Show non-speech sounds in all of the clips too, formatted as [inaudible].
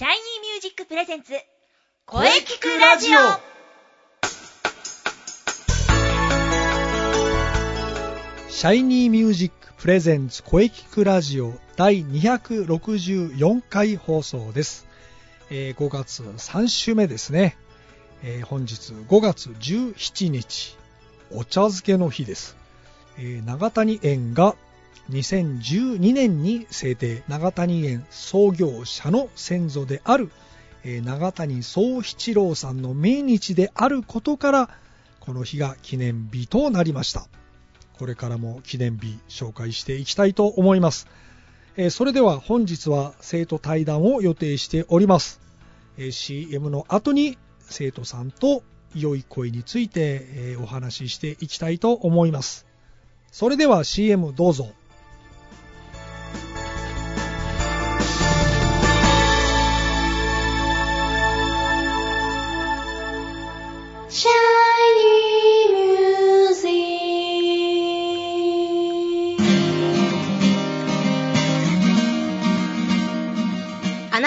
シャイニーミュージックプレゼンツ声キクラジオ。シャイニーミュージックプレゼンツ声キクラジオ第264回放送です、えー5月3週目ですね、えー本日5月17日お茶漬けの日です、えー長谷園が2012年に制定長谷園創業者の先祖である、えー長谷宗七郎さんの命日であることからこの日が記念日となりましたこれからも記念日紹介していきたいと思います。えそれでは本日は生徒対談を予定しております。え CM の後に生徒さんと良い声について、えお話ししていきたいと思います。それでは CM どうぞ。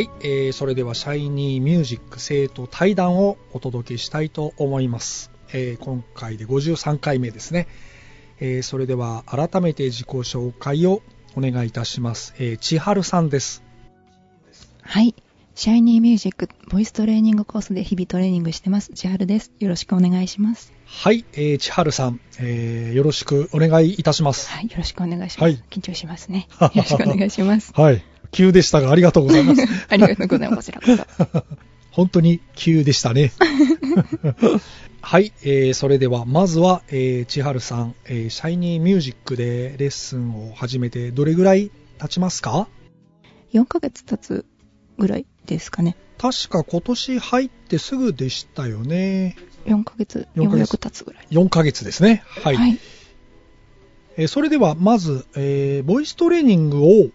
はい、えーそれではシャイニーミュージック生徒対談をお届けしたいと思います。えー今回で53回目ですね。えーそれでは改めて自己紹介をお願いいたします。えー千春さんです。はい。シャイニーミュージックボイストレーニングコースで日々トレーニングしてます。千春です。よろしくお願いします。はい、えー千春さん、えーよろしくお願いいたします。はい。よろしくお願いします。はい緊張しますね。よろしくお願いします。[laughs] はい、急でしたがありがとうございます。[laughs] ありがとうございます。こちらこそ。[laughs] 本当に急でしたね。[laughs] はい、えーそれではまずは、えー千春さん、えーシャイニーミュージックでレッスンを始めてどれぐらい経ちますか？4ヶ月経つぐらいですかね。確か今年入ってすぐでしたよね。4ヶ月、4ヶ月ようやく経つぐらい。4ヶ月ですね。はい。はい。えーそれではまず、えーボイストレーニングをはい。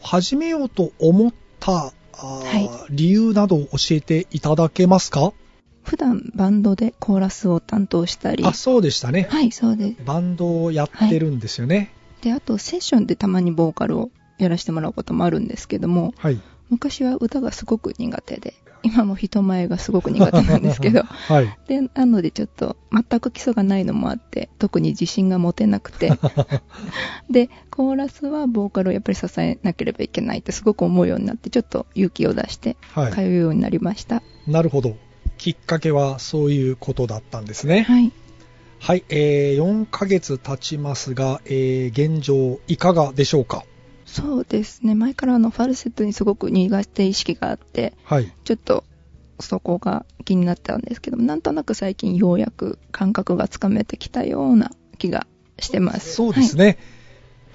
始めようと思ったは理由などを教えていただけますか？普段バンドでコーラスを担当したり。あ、そうでしたね。はい、そうです。バンドをやってるんですよね。で、あとセッションでたまにボーカルをやらせてもらうこともあるんですけども、はい。昔は歌がすごく苦手で、今も人前がすごく苦手なんですけど、[laughs] はい。で、なのでちょっと全く基礎がないのもあって、特に自信が持てなくて、[laughs] で、コーラスはボーカルをやっぱり支えなければいけないってすごく思うようになって、ちょっと勇気を出してはい通うようになりました。なるほど。きっかけはそういうことだったんですね。はい。はい、えー、4ヶ月経ちますが、えー、現状いかがでしょうか？そうですね。前からあのファルセットにすごく苦手意識があって、はい。ちょっとそこが気になったんですけども、なんとなく最近ようやく感覚がつかめてきたような気がしてます。そうですね。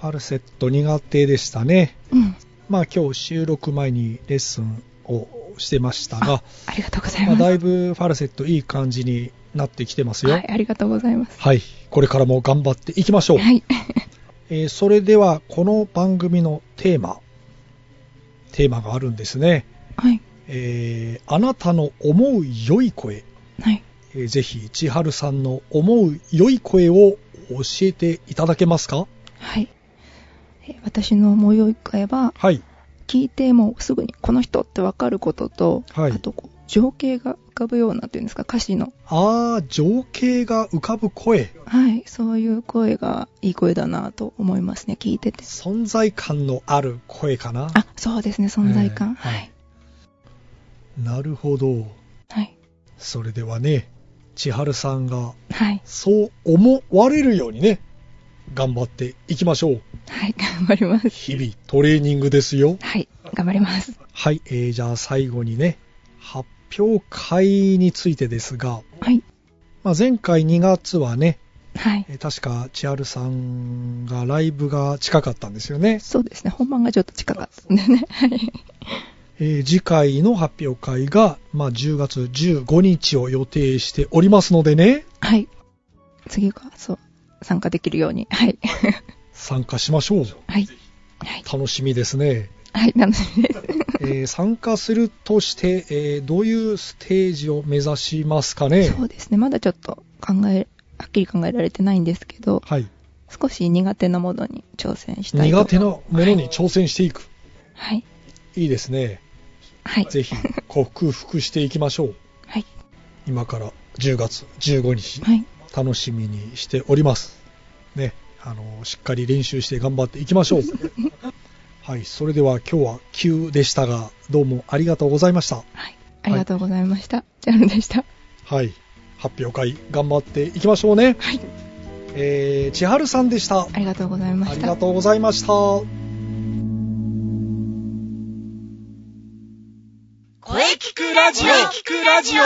ファルセット苦手でしたね。はい。うん。まあ今日収録前にレッスンをしてましたが、ありがとうございまあ、ます。だいぶファルセットいい感じになってきてますよ。はい、ありがとうございます。はい。これからも頑張っていきましょう。はい。えーそれではこの番組のテーマ、テーマがあるんですね。はい。えーあなたの思う良い声、はい。えーぜひ千春さんの思う良い声を教えていただけますか？はい。えー私の思いを一回は、はい。聞いてもすぐにこの人ってわかることと、はいあとこう、情景が浮かぶようなっていうんですか、歌詞の。あー、情景が浮かぶ声。はい。そういう声がいい声だなと思いますね、聞いてて。存在感のある声かな。あ、そうですね、存在感。えーはい。なるほど。はい。それではね、千春さんがはい。そう思われるようにね、頑張っていきましょう。はい、頑張ります。日々トレーニングですよ。はい、頑張ります。はい、えー、じゃあ最後にね、発表会についてですが、はい。まあ、前回2月はね、はい。えー確か千春さんがライブが近かったんですよね。そうですね、本番がちょっと近かったんでね。はい。えー次回の発表会が、まあ、10月15日を予定しておりますのでね、はい。次が、そう、参加できるように。はい。参加しましょう。はい。はい。楽しみですね。はい、楽しみです。えー参加するとして、えーどういうステージを目指しますかね？そうですね、まだちょっと考え、はっきり考えられてないんですけど、はい。少し苦手なものに挑戦したいと。苦手なものに挑戦していく。はい。いいですね。はい。ぜひ克服していきましょう。[laughs] はい。今から10月15日、はい。楽しみにしております。ね、あの、しっかり練習して頑張っていきましょう。[laughs] はい、それでは今日は急でしたが、どうもありがとうございました。はい。ありがとうございました。ジャルでした。はい、発表会頑張っていきましょうね。はい。えー、千春さんでした。ありがとうございました。ありがとうございました。声聞くラジオ聞くラジオ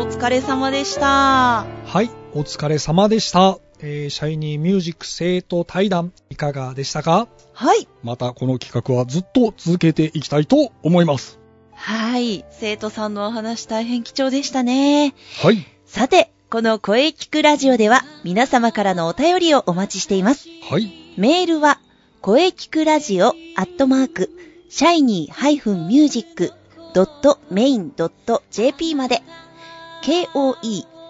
お疲れ様でした。はい、お疲れ様でした。えー、シャイニーミュージック生徒対談いかがでしたか？はい。またこの企画はずっと続けていきたいと思います。はい。生徒さんのお話大変貴重でしたね。はい。さて、この声聞くラジオでは皆様からのお便りをお待ちしています。はい。メールは、声聞くラジオアットマーク、シャイニー -music.main.jp まで、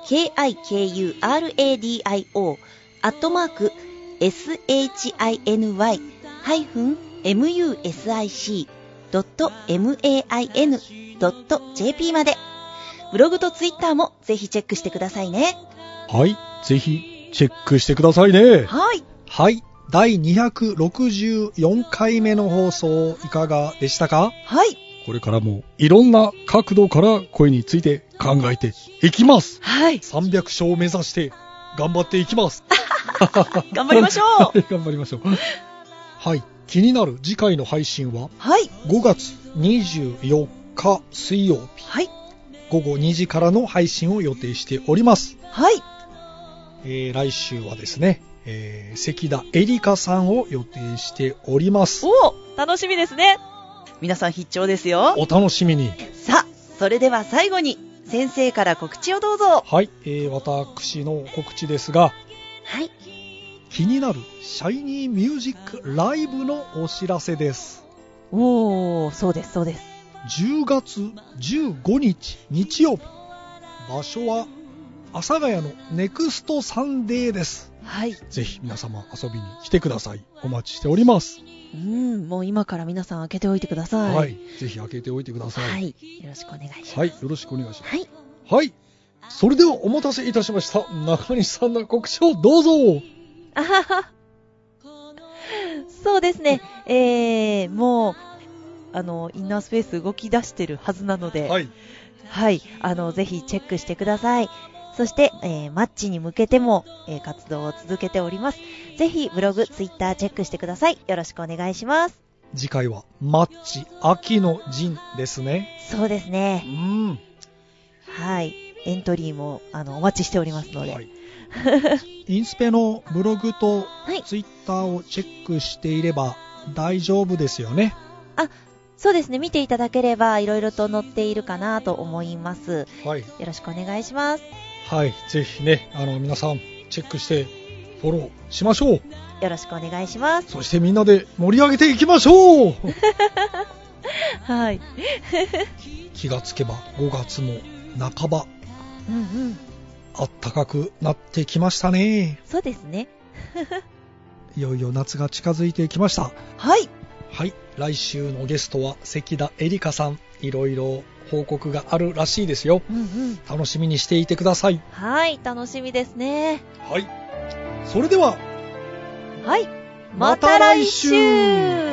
k-o-e-k-i-k-u-r-a-d-i-o アットマーク、shiny-music.main.jp まで、ブログとツイッターもぜひチェックしてくださいね。はい。ぜひ、チェックしてくださいね。はい。はい。第264回目の放送いかがでしたか？はい。これからもいろんな角度から声について考えていきます。はい。300勝を目指して頑張っていきます。[laughs] 頑張りましょう。う [laughs] 頑張りましょう。はい。気になる次回の配信ははい。5月24日水曜日はい。午後2時からの配信を予定しております。はい。えー来週はですね、えー関田エリカさんを予定しております。お楽しみですね。皆さん必聴ですよ。お楽しみに。さあ、それでは最後に、先生から告知をどうぞ。はい、えー私の告知ですが、はい。気になるシャイニーミュージックライブのお知らせです。おー、そうです、そうです。10月15日日曜日。場所は阿佐ヶ谷のネクストサンデーです。はい。ぜひ皆様遊びに来てください。お待ちしております。うん、もう今から皆さん開けておいてください。はい。ぜひ開けておいてください。はい。よろしくお願いします。はい。よろしくお願いします。はい。はい。それではお待たせいたしました。中西さんの告知をどうぞ。あはは。そうですね。えー、もう、あの、インナースペース動き出してるはずなので、はい。はい。あの、ぜひチェックしてください。そして、えーマッチに向けても、えー活動を続けております。ぜひ、ブログ、ツイッターチェックしてください。よろしくお願いします。次回はマッチ秋の陣ですね。そうですうね。ん。はい。エントリーも、あの、お待ちしておりますので。はい。[laughs] インスペのブログとはいツイッターをチェックしていれば大丈夫ですよね。そうですね。見ていただければ、いろいろと載っているかなと思います。はい。よろしくお願いします。はい。ぜひね、あの皆さんチェックしてフォローしましょう。よろしくお願いします。そしてみんなで盛り上げていきましょう [laughs] はい。[laughs] 気がつけば5月も半ばうんうん。あったかくなってきましたね。そうですね。[laughs] いよいよ夏が近づいてきました。はい。はい。来週のゲストは関田エリカさん。いろいろ報告があるらしいですよ。うんうん。楽しみにしていてください。はい。楽しみですね。はい。それでは、はい。また来週